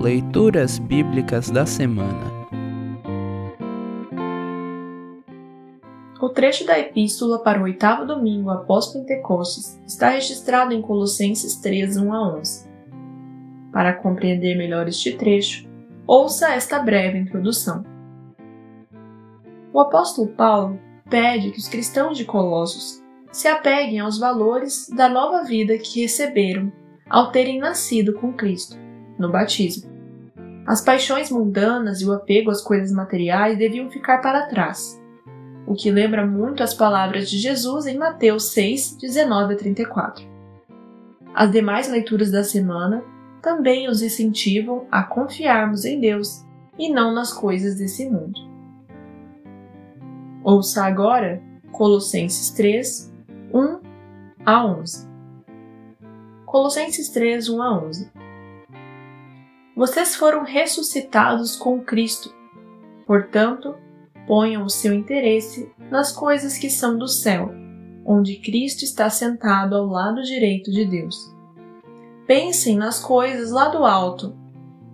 Leituras Bíblicas da Semana O trecho da Epístola para o oitavo domingo após Pentecostes está registrado em Colossenses 3, 1 a 11. Para compreender melhor este trecho, ouça esta breve introdução. O apóstolo Paulo pede que os cristãos de Colossos se apeguem aos valores da nova vida que receberam ao terem nascido com Cristo, no batismo. As paixões mundanas e o apego às coisas materiais deviam ficar para trás o que lembra muito as palavras de Jesus em Mateus 6, 19 a 34. As demais leituras da semana também os incentivam a confiarmos em Deus e não nas coisas desse mundo. Ouça agora Colossenses 3, 1 a 11. Colossenses 3, 1 a 11. Vocês foram ressuscitados com Cristo. Portanto, ponham o seu interesse nas coisas que são do céu, onde Cristo está sentado ao lado direito de Deus. Pensem nas coisas lá do alto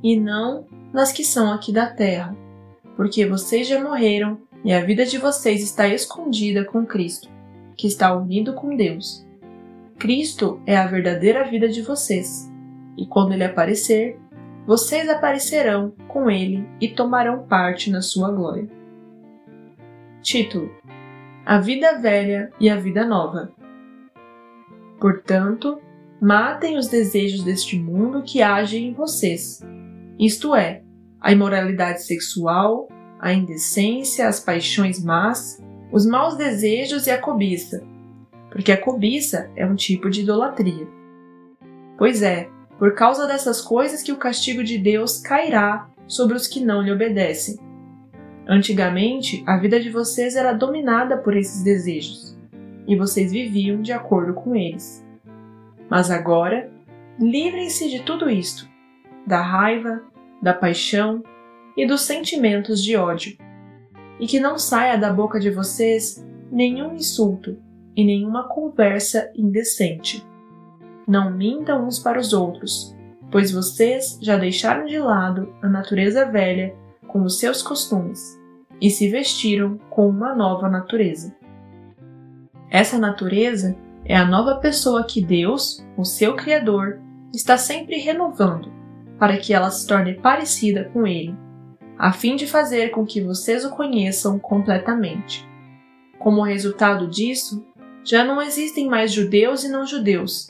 e não nas que são aqui da terra, porque vocês já morreram e a vida de vocês está escondida com Cristo, que está unido com Deus. Cristo é a verdadeira vida de vocês, e quando ele aparecer, vocês aparecerão com ele e tomarão parte na sua glória. Título: A Vida Velha e a Vida Nova. Portanto, matem os desejos deste mundo que agem em vocês, isto é, a imoralidade sexual, a indecência, as paixões más, os maus desejos e a cobiça, porque a cobiça é um tipo de idolatria. Pois é, por causa dessas coisas que o castigo de Deus cairá sobre os que não lhe obedecem. Antigamente, a vida de vocês era dominada por esses desejos e vocês viviam de acordo com eles. Mas agora, livrem-se de tudo isto: da raiva, da paixão e dos sentimentos de ódio. E que não saia da boca de vocês nenhum insulto e nenhuma conversa indecente. Não mintam uns para os outros, pois vocês já deixaram de lado a natureza velha com os seus costumes e se vestiram com uma nova natureza. Essa natureza é a nova pessoa que Deus, o seu Criador, está sempre renovando para que ela se torne parecida com Ele, a fim de fazer com que vocês o conheçam completamente. Como resultado disso, já não existem mais judeus e não judeus,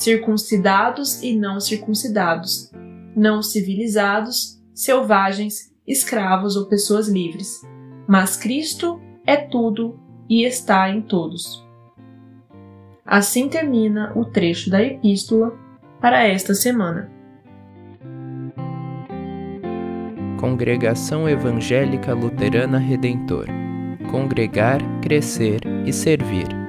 circuncidados e não circuncidados, não civilizados, selvagens escravos ou pessoas livres, mas Cristo é tudo e está em todos. Assim termina o trecho da epístola para esta semana. Congregação Evangélica Luterana Redentor Congregar, Crescer e Servir.